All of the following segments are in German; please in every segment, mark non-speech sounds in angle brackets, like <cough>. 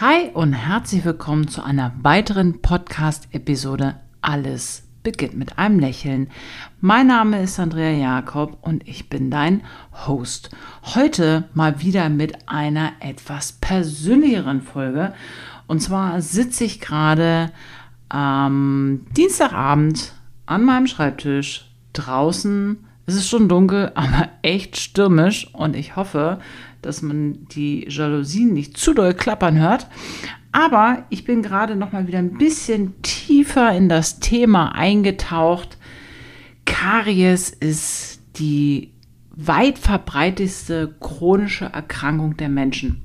Hi und herzlich willkommen zu einer weiteren Podcast-Episode Alles beginnt mit einem Lächeln. Mein Name ist Andrea Jakob und ich bin dein Host. Heute mal wieder mit einer etwas persönlicheren Folge. Und zwar sitze ich gerade am Dienstagabend an meinem Schreibtisch draußen. Es ist schon dunkel, <laughs> aber echt stürmisch und ich hoffe, dass man die Jalousien nicht zu doll klappern hört. Aber ich bin gerade noch mal wieder ein bisschen tiefer in das Thema eingetaucht. Karies ist die weit verbreitetste chronische Erkrankung der Menschen.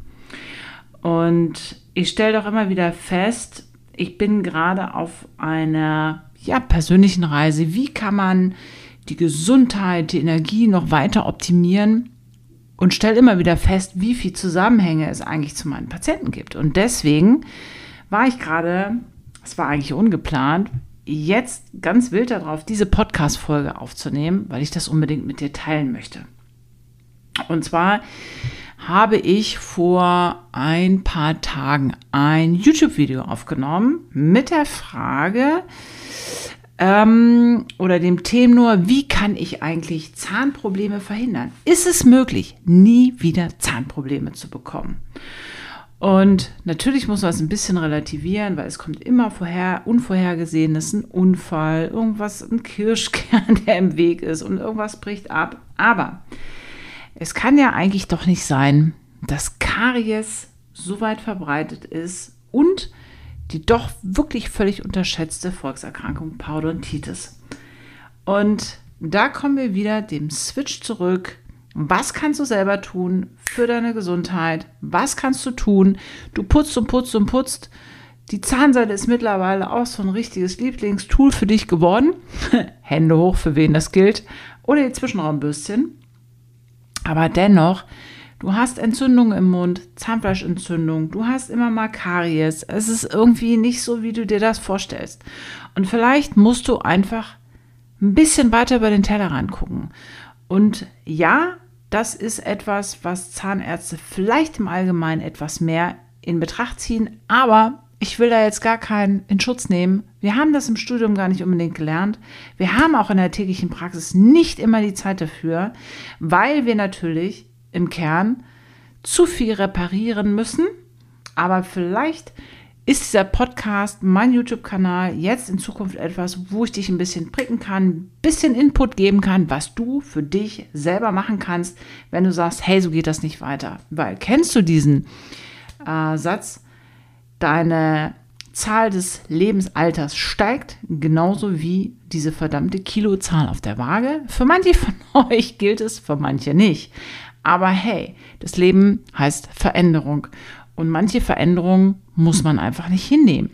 Und ich stelle doch immer wieder fest, ich bin gerade auf einer ja, persönlichen Reise. Wie kann man die Gesundheit, die Energie noch weiter optimieren? Und stelle immer wieder fest, wie viel Zusammenhänge es eigentlich zu meinen Patienten gibt. Und deswegen war ich gerade, es war eigentlich ungeplant, jetzt ganz wild darauf, diese Podcast-Folge aufzunehmen, weil ich das unbedingt mit dir teilen möchte. Und zwar habe ich vor ein paar Tagen ein YouTube-Video aufgenommen mit der Frage, ähm, oder dem Thema, wie kann ich eigentlich Zahnprobleme verhindern? Ist es möglich, nie wieder Zahnprobleme zu bekommen? Und natürlich muss man es ein bisschen relativieren, weil es kommt immer vorher Unvorhergesehenes, ein Unfall, irgendwas, ein Kirschkern, <laughs> der im Weg ist und irgendwas bricht ab. Aber es kann ja eigentlich doch nicht sein, dass Karies so weit verbreitet ist und die doch wirklich völlig unterschätzte Volkserkrankung Parodontitis. Und da kommen wir wieder dem Switch zurück. Was kannst du selber tun für deine Gesundheit? Was kannst du tun? Du putzt und putzt und putzt. Die Zahnseide ist mittlerweile auch so ein richtiges Lieblingstool für dich geworden. <laughs> Hände hoch, für wen das gilt. Oder die Zwischenraumbürstchen. Aber dennoch Du hast Entzündung im Mund, Zahnfleischentzündung, du hast immer mal Karies. Es ist irgendwie nicht so, wie du dir das vorstellst. Und vielleicht musst du einfach ein bisschen weiter über den Tellerrand gucken. Und ja, das ist etwas, was Zahnärzte vielleicht im Allgemeinen etwas mehr in Betracht ziehen, aber ich will da jetzt gar keinen in Schutz nehmen. Wir haben das im Studium gar nicht unbedingt gelernt. Wir haben auch in der täglichen Praxis nicht immer die Zeit dafür, weil wir natürlich im Kern zu viel reparieren müssen. Aber vielleicht ist dieser Podcast, mein YouTube-Kanal, jetzt in Zukunft etwas, wo ich dich ein bisschen pricken kann, ein bisschen Input geben kann, was du für dich selber machen kannst, wenn du sagst, hey, so geht das nicht weiter. Weil kennst du diesen äh, Satz, deine Zahl des Lebensalters steigt, genauso wie diese verdammte Kilozahl auf der Waage. Für manche von <laughs> euch gilt es, für manche nicht. Aber hey, das Leben heißt Veränderung. Und manche Veränderungen muss man einfach nicht hinnehmen.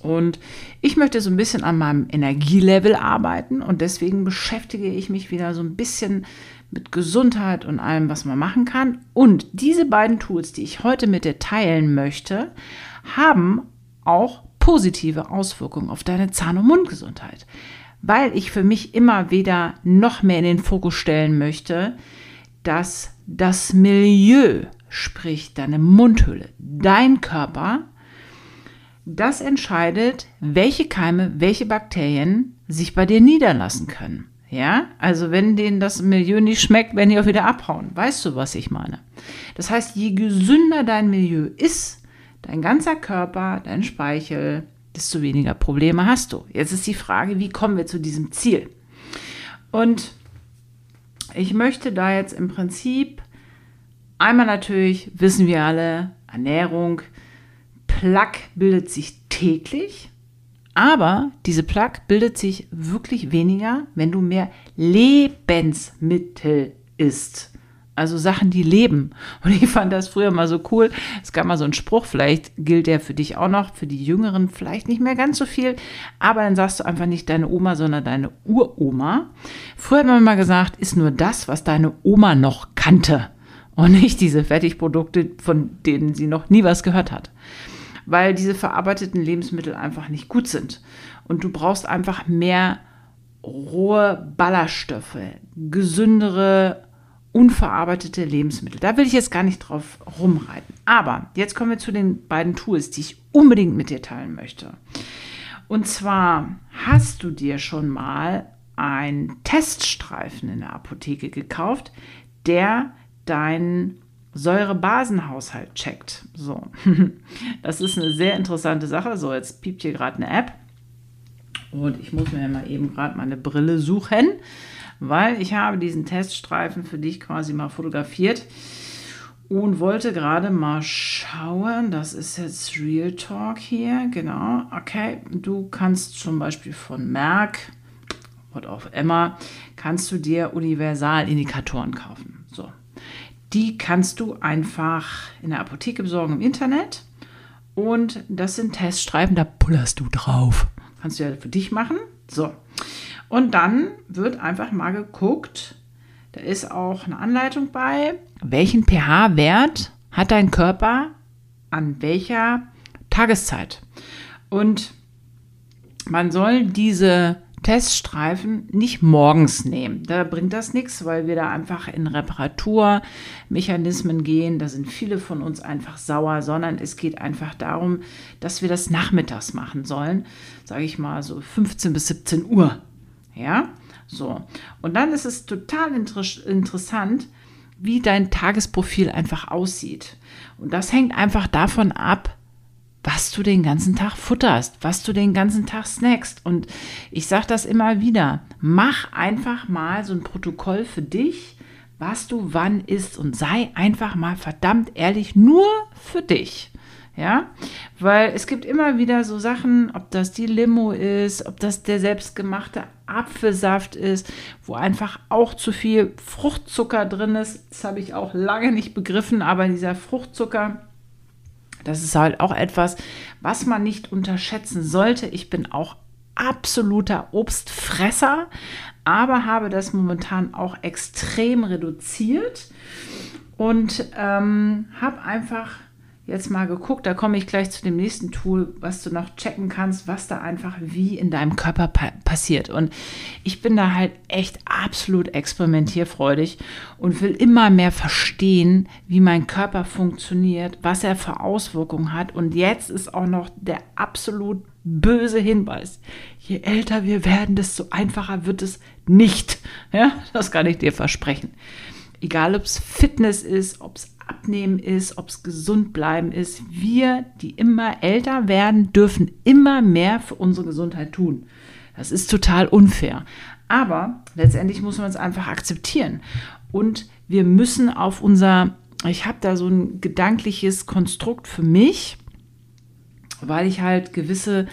Und ich möchte so ein bisschen an meinem Energielevel arbeiten und deswegen beschäftige ich mich wieder so ein bisschen mit Gesundheit und allem, was man machen kann. Und diese beiden Tools, die ich heute mit dir teilen möchte, haben auch positive Auswirkungen auf deine Zahn- und Mundgesundheit. Weil ich für mich immer wieder noch mehr in den Fokus stellen möchte, dass das Milieu, sprich deine Mundhülle, dein Körper, das entscheidet, welche Keime, welche Bakterien sich bei dir niederlassen können. Ja, also wenn denen das Milieu nicht schmeckt, werden die auch wieder abhauen. Weißt du, was ich meine? Das heißt, je gesünder dein Milieu ist, dein ganzer Körper, dein Speichel, desto weniger Probleme hast du. Jetzt ist die Frage, wie kommen wir zu diesem Ziel? Und ich möchte da jetzt im Prinzip einmal natürlich, wissen wir alle, Ernährung, Plaque bildet sich täglich, aber diese Plaque bildet sich wirklich weniger, wenn du mehr Lebensmittel isst. Also Sachen, die leben. Und ich fand das früher mal so cool. Es gab mal so einen Spruch, vielleicht gilt der für dich auch noch, für die Jüngeren vielleicht nicht mehr ganz so viel. Aber dann sagst du einfach nicht deine Oma, sondern deine Uroma. Früher hat man mal gesagt, ist nur das, was deine Oma noch kannte. Und nicht diese Fertigprodukte, von denen sie noch nie was gehört hat. Weil diese verarbeiteten Lebensmittel einfach nicht gut sind. Und du brauchst einfach mehr rohe Ballaststoffe, gesündere unverarbeitete Lebensmittel. Da will ich jetzt gar nicht drauf rumreiten. Aber jetzt kommen wir zu den beiden Tools, die ich unbedingt mit dir teilen möchte. Und zwar hast du dir schon mal einen Teststreifen in der Apotheke gekauft, der deinen Säurebasenhaushalt checkt. So, <laughs> das ist eine sehr interessante Sache. So, jetzt piept hier gerade eine App und ich muss mir mal eben gerade meine Brille suchen weil ich habe diesen Teststreifen für dich quasi mal fotografiert und wollte gerade mal schauen, das ist jetzt Real Talk hier, genau, okay, du kannst zum Beispiel von Merck, what auch immer, kannst du dir Universalindikatoren kaufen, so. Die kannst du einfach in der Apotheke besorgen im Internet und das sind Teststreifen, da pullerst du drauf. Kannst du ja für dich machen, so. Und dann wird einfach mal geguckt, da ist auch eine Anleitung bei, welchen pH-Wert hat dein Körper an welcher Tageszeit. Und man soll diese Teststreifen nicht morgens nehmen. Da bringt das nichts, weil wir da einfach in Reparaturmechanismen gehen. Da sind viele von uns einfach sauer, sondern es geht einfach darum, dass wir das nachmittags machen sollen. Sage ich mal so 15 bis 17 Uhr. Ja, so. Und dann ist es total inter interessant, wie dein Tagesprofil einfach aussieht. Und das hängt einfach davon ab, was du den ganzen Tag futterst, was du den ganzen Tag snackst. Und ich sage das immer wieder, mach einfach mal so ein Protokoll für dich, was du wann isst und sei einfach mal verdammt ehrlich nur für dich. Ja, weil es gibt immer wieder so Sachen, ob das die Limo ist, ob das der selbstgemachte Apfelsaft ist, wo einfach auch zu viel Fruchtzucker drin ist. Das habe ich auch lange nicht begriffen, aber dieser Fruchtzucker, das ist halt auch etwas, was man nicht unterschätzen sollte. Ich bin auch absoluter Obstfresser, aber habe das momentan auch extrem reduziert und ähm, habe einfach jetzt mal geguckt. Da komme ich gleich zu dem nächsten Tool, was du noch checken kannst, was da einfach wie in deinem Körper pa passiert. Und ich bin da halt echt absolut experimentierfreudig und will immer mehr verstehen, wie mein Körper funktioniert, was er für Auswirkungen hat. Und jetzt ist auch noch der absolut böse Hinweis. Je älter wir werden, desto einfacher wird es nicht. Ja, das kann ich dir versprechen. Egal, ob es Fitness ist, ob es Abnehmen ist, ob es gesund bleiben ist. Wir, die immer älter werden, dürfen immer mehr für unsere Gesundheit tun. Das ist total unfair. Aber letztendlich muss man es einfach akzeptieren. Und wir müssen auf unser, ich habe da so ein gedankliches Konstrukt für mich, weil ich halt gewisse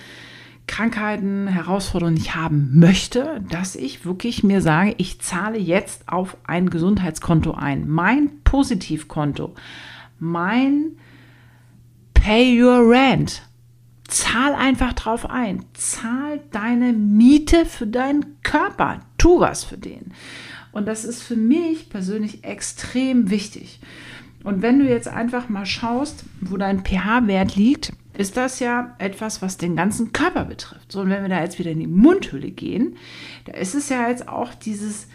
Krankheiten, Herausforderungen nicht haben möchte, dass ich wirklich mir sage, ich zahle jetzt auf ein Gesundheitskonto ein. Mein Positivkonto, mein Pay Your Rent. Zahl einfach drauf ein. Zahl deine Miete für deinen Körper. Tu was für den. Und das ist für mich persönlich extrem wichtig. Und wenn du jetzt einfach mal schaust, wo dein pH-Wert liegt, ist das ja etwas, was den ganzen Körper betrifft. So, und wenn wir da jetzt wieder in die Mundhöhle gehen, da ist es ja jetzt auch dieses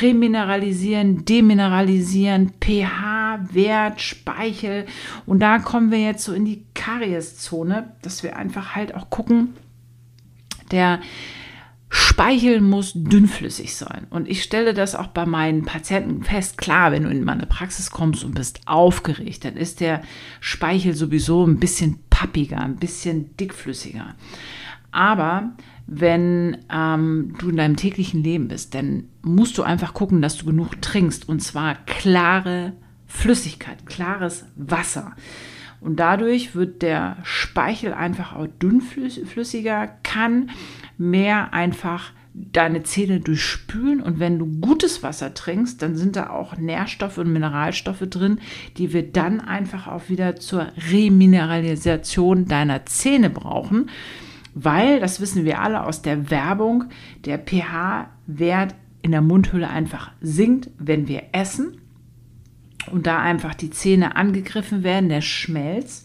Remineralisieren, Demineralisieren, pH-Wert, Speichel. Und da kommen wir jetzt so in die Karieszone, dass wir einfach halt auch gucken, der Speichel muss dünnflüssig sein. Und ich stelle das auch bei meinen Patienten fest. Klar, wenn du in meine Praxis kommst und bist aufgeregt, dann ist der Speichel sowieso ein bisschen pappiger, ein bisschen dickflüssiger. Aber wenn ähm, du in deinem täglichen Leben bist, dann musst du einfach gucken, dass du genug trinkst. Und zwar klare Flüssigkeit, klares Wasser. Und dadurch wird der Speichel einfach auch dünnflüssiger, kann mehr einfach deine Zähne durchspülen und wenn du gutes Wasser trinkst, dann sind da auch Nährstoffe und Mineralstoffe drin, die wir dann einfach auch wieder zur Remineralisation deiner Zähne brauchen, weil, das wissen wir alle aus der Werbung, der pH-Wert in der Mundhülle einfach sinkt, wenn wir essen und da einfach die Zähne angegriffen werden, der Schmelz.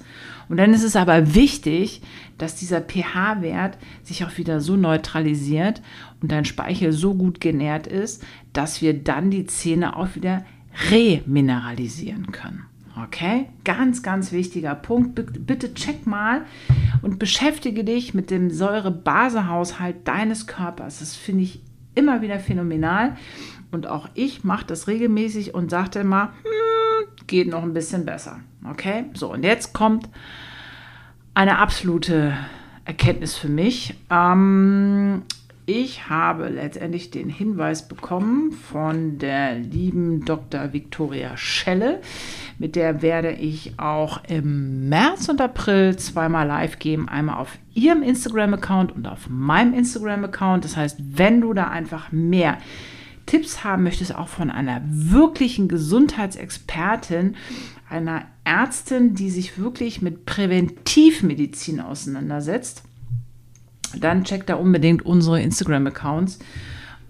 Und dann ist es aber wichtig, dass dieser pH-Wert sich auch wieder so neutralisiert und dein Speichel so gut genährt ist, dass wir dann die Zähne auch wieder remineralisieren können. Okay, ganz, ganz wichtiger Punkt. Bitte check mal und beschäftige dich mit dem Säure-Base-Haushalt deines Körpers. Das finde ich immer wieder phänomenal. Und auch ich mache das regelmäßig und sagte immer, hm, geht noch ein bisschen besser. Okay, so und jetzt kommt eine absolute Erkenntnis für mich. Ähm, ich habe letztendlich den Hinweis bekommen von der lieben Dr. Victoria Schelle. Mit der werde ich auch im März und April zweimal live gehen. Einmal auf ihrem Instagram-Account und auf meinem Instagram-Account. Das heißt, wenn du da einfach mehr Tipps haben möchtest, auch von einer wirklichen Gesundheitsexpertin, einer Ärztin, die sich wirklich mit Präventivmedizin auseinandersetzt, dann check da unbedingt unsere Instagram-Accounts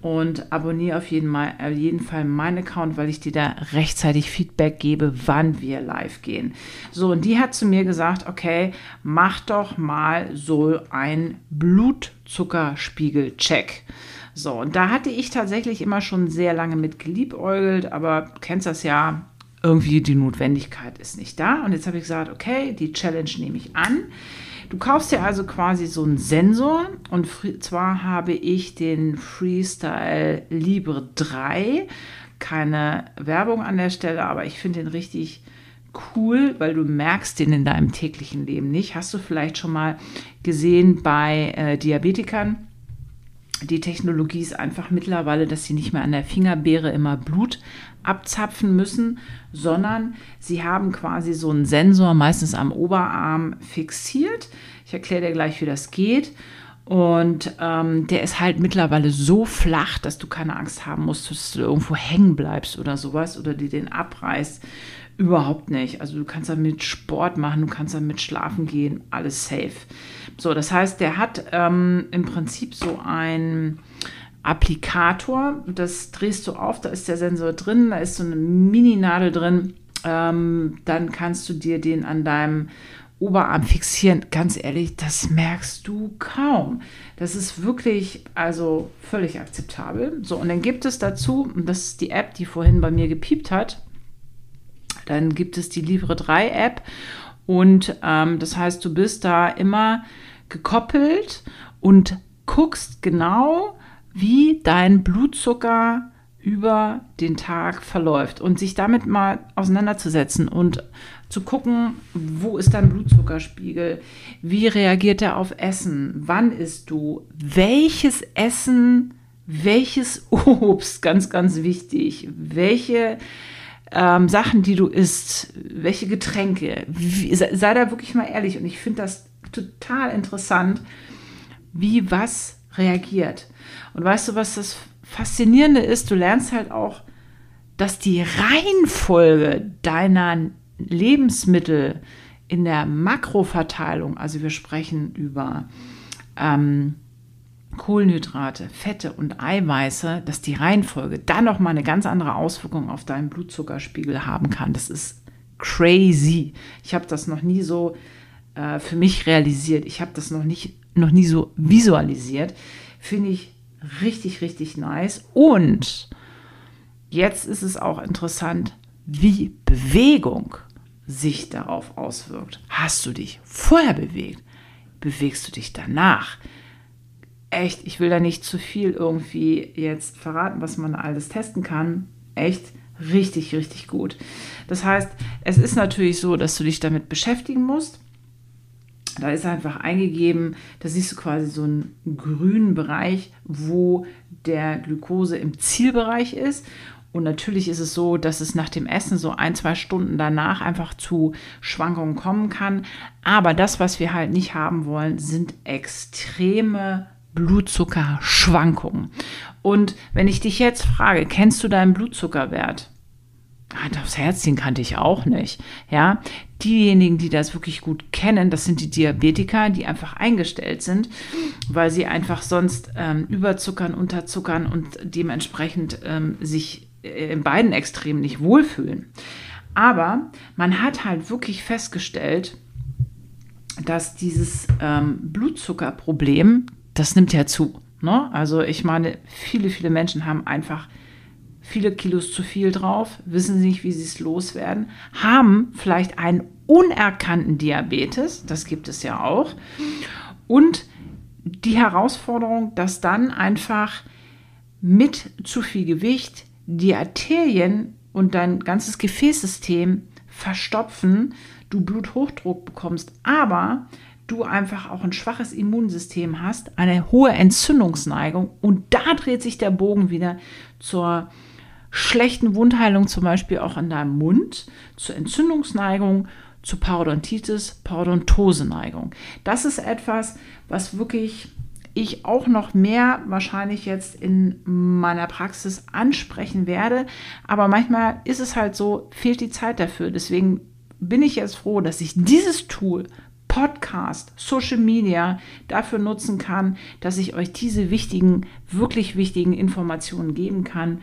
und abonniere auf jeden, Mal, auf jeden Fall meinen Account, weil ich dir da rechtzeitig Feedback gebe, wann wir live gehen. So, und die hat zu mir gesagt, okay, mach doch mal so ein Blutzuckerspiegel-Check. So, und da hatte ich tatsächlich immer schon sehr lange mit geliebäugelt, aber kennst das ja, irgendwie die Notwendigkeit ist nicht da. Und jetzt habe ich gesagt, okay, die Challenge nehme ich an. Du kaufst dir also quasi so einen Sensor und zwar habe ich den Freestyle Libre 3. Keine Werbung an der Stelle, aber ich finde den richtig cool, weil du merkst den in deinem täglichen Leben nicht. Hast du vielleicht schon mal gesehen bei äh, Diabetikern? Die Technologie ist einfach mittlerweile, dass sie nicht mehr an der Fingerbeere immer Blut abzapfen müssen, sondern sie haben quasi so einen Sensor meistens am Oberarm fixiert. Ich erkläre dir gleich, wie das geht. Und ähm, der ist halt mittlerweile so flach, dass du keine Angst haben musst, dass du irgendwo hängen bleibst oder sowas oder dir den abreißt. Überhaupt nicht. Also du kannst damit Sport machen, du kannst damit schlafen gehen, alles safe. So, das heißt, der hat ähm, im Prinzip so ein Applikator. Das drehst du auf, da ist der Sensor drin, da ist so eine Mini-Nadel drin. Ähm, dann kannst du dir den an deinem Oberarm fixieren. Ganz ehrlich, das merkst du kaum. Das ist wirklich also völlig akzeptabel. So, und dann gibt es dazu, und das ist die App, die vorhin bei mir gepiept hat, dann gibt es die Livre 3 App. Und ähm, das heißt, du bist da immer gekoppelt und guckst genau, wie dein Blutzucker über den Tag verläuft und sich damit mal auseinanderzusetzen und zu gucken, wo ist dein Blutzuckerspiegel, wie reagiert er auf Essen, wann isst du, welches Essen, welches <laughs> Obst, ganz, ganz wichtig, welche ähm, Sachen, die du isst, welche Getränke, wie, sei, da wirklich mal ehrlich und ich finde das total interessant, wie was reagiert. Und weißt du, was das Faszinierende ist? Du lernst halt auch, dass die Reihenfolge deiner Lebensmittel in der Makroverteilung, also wir sprechen über ähm, Kohlenhydrate, Fette und Eiweiße, dass die Reihenfolge dann noch mal eine ganz andere Auswirkung auf deinen Blutzuckerspiegel haben kann. Das ist crazy. Ich habe das noch nie so äh, für mich realisiert. Ich habe das noch nicht noch nie so visualisiert. Finde ich richtig, richtig nice. Und jetzt ist es auch interessant, wie Bewegung sich darauf auswirkt. Hast du dich vorher bewegt? Bewegst du dich danach? Echt, ich will da nicht zu viel irgendwie jetzt verraten, was man alles testen kann. Echt richtig, richtig gut. Das heißt, es ist natürlich so, dass du dich damit beschäftigen musst. Da ist einfach eingegeben, da siehst du quasi so einen grünen Bereich, wo der Glukose im Zielbereich ist. Und natürlich ist es so, dass es nach dem Essen so ein, zwei Stunden danach einfach zu Schwankungen kommen kann. Aber das, was wir halt nicht haben wollen, sind extreme Blutzuckerschwankungen. Und wenn ich dich jetzt frage, kennst du deinen Blutzuckerwert? Hand aufs Herz, den kannte ich auch nicht. Ja, diejenigen, die das wirklich gut kennen, das sind die Diabetiker, die einfach eingestellt sind, weil sie einfach sonst ähm, überzuckern, unterzuckern und dementsprechend ähm, sich äh, in beiden Extremen nicht wohlfühlen. Aber man hat halt wirklich festgestellt, dass dieses ähm, Blutzuckerproblem, das nimmt ja zu. Ne? Also ich meine, viele, viele Menschen haben einfach viele Kilos zu viel drauf, wissen nicht, wie sie es loswerden, haben vielleicht einen unerkannten Diabetes, das gibt es ja auch, und die Herausforderung, dass dann einfach mit zu viel Gewicht die Arterien und dein ganzes Gefäßsystem verstopfen, du Bluthochdruck bekommst, aber du einfach auch ein schwaches Immunsystem hast, eine hohe Entzündungsneigung und da dreht sich der Bogen wieder zur schlechten Wundheilung, zum Beispiel auch an deinem Mund, zur Entzündungsneigung, zu Parodontitis, Parodontoseneigung. Das ist etwas, was wirklich ich auch noch mehr wahrscheinlich jetzt in meiner Praxis ansprechen werde. Aber manchmal ist es halt so, fehlt die Zeit dafür. Deswegen bin ich jetzt froh, dass ich dieses Tool Podcast, Social Media dafür nutzen kann, dass ich euch diese wichtigen, wirklich wichtigen Informationen geben kann,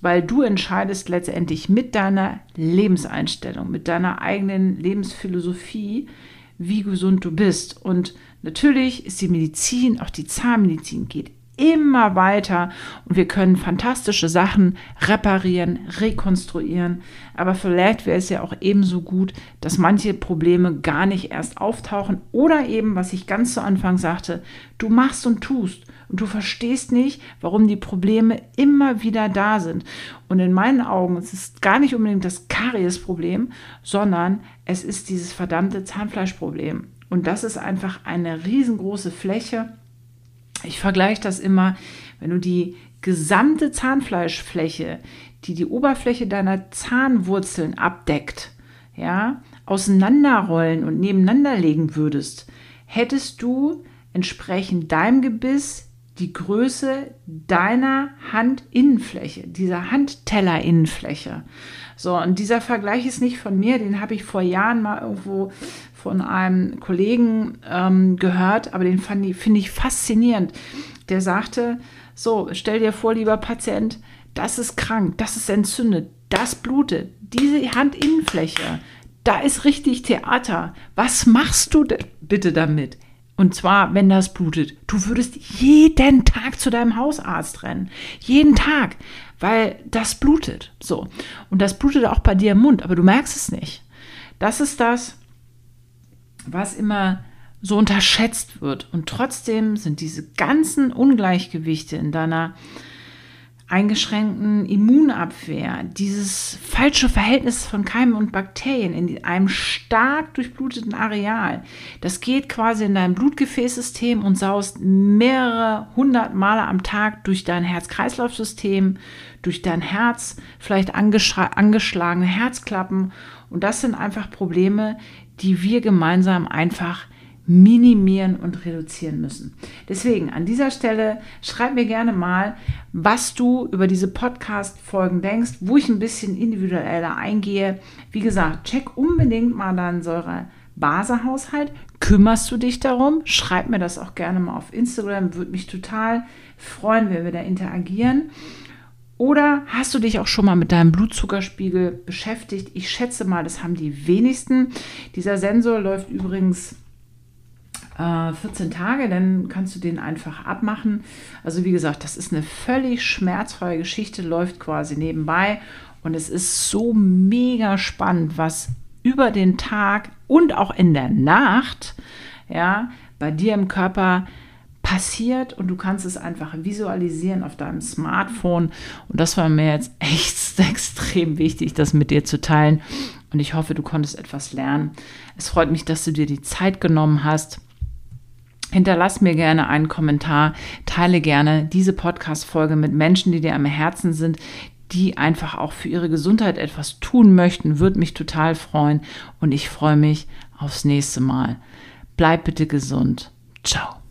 weil du entscheidest letztendlich mit deiner Lebenseinstellung, mit deiner eigenen Lebensphilosophie, wie gesund du bist. Und natürlich ist die Medizin, auch die Zahnmedizin geht immer weiter und wir können fantastische Sachen reparieren, rekonstruieren. Aber vielleicht wäre es ja auch ebenso gut, dass manche Probleme gar nicht erst auftauchen oder eben, was ich ganz zu Anfang sagte, du machst und tust und du verstehst nicht, warum die Probleme immer wieder da sind. Und in meinen Augen es ist gar nicht unbedingt das Kariesproblem, sondern es ist dieses verdammte Zahnfleischproblem. Und das ist einfach eine riesengroße Fläche ich vergleiche das immer, wenn du die gesamte Zahnfleischfläche, die die Oberfläche deiner Zahnwurzeln abdeckt, ja, auseinanderrollen und nebeneinander legen würdest, hättest du entsprechend deinem Gebiss die Größe deiner Handinnenfläche, dieser Handtellerinnenfläche. So, und dieser Vergleich ist nicht von mir, den habe ich vor Jahren mal irgendwo von einem Kollegen ähm, gehört, aber den finde ich faszinierend. Der sagte, so, stell dir vor, lieber Patient, das ist krank, das ist entzündet, das blutet, diese Handinnenfläche, da ist richtig Theater. Was machst du bitte damit? Und zwar, wenn das blutet. Du würdest jeden Tag zu deinem Hausarzt rennen. Jeden Tag. Weil das blutet. So. Und das blutet auch bei dir im Mund, aber du merkst es nicht. Das ist das, was immer so unterschätzt wird. Und trotzdem sind diese ganzen Ungleichgewichte in deiner eingeschränkten Immunabwehr, dieses falsche Verhältnis von Keimen und Bakterien in einem stark durchbluteten Areal, das geht quasi in dein Blutgefäßsystem und saust mehrere hundert Male am Tag durch dein Herz-Kreislauf-System, durch dein Herz, vielleicht angeschlagene Herzklappen. Und das sind einfach Probleme, die wir gemeinsam einfach minimieren und reduzieren müssen. Deswegen an dieser Stelle schreib mir gerne mal, was du über diese Podcast-Folgen denkst, wo ich ein bisschen individueller eingehe. Wie gesagt, check unbedingt mal deinen Säure-Basehaushalt. Kümmerst du dich darum? Schreib mir das auch gerne mal auf Instagram. Würde mich total freuen, wenn wir da interagieren. Oder hast du dich auch schon mal mit deinem Blutzuckerspiegel beschäftigt? Ich schätze mal, das haben die wenigsten. Dieser Sensor läuft übrigens 14 äh, Tage, dann kannst du den einfach abmachen. Also wie gesagt, das ist eine völlig schmerzfreie Geschichte, läuft quasi nebenbei und es ist so mega spannend, was über den Tag und auch in der Nacht, ja, bei dir im Körper passiert und du kannst es einfach visualisieren auf deinem Smartphone. Und das war mir jetzt echt <laughs> extrem wichtig, das mit dir zu teilen. Und ich hoffe, du konntest etwas lernen. Es freut mich, dass du dir die Zeit genommen hast. Hinterlass mir gerne einen Kommentar, teile gerne diese Podcast-Folge mit Menschen, die dir am Herzen sind, die einfach auch für ihre Gesundheit etwas tun möchten, würde mich total freuen und ich freue mich aufs nächste Mal. Bleib bitte gesund. Ciao.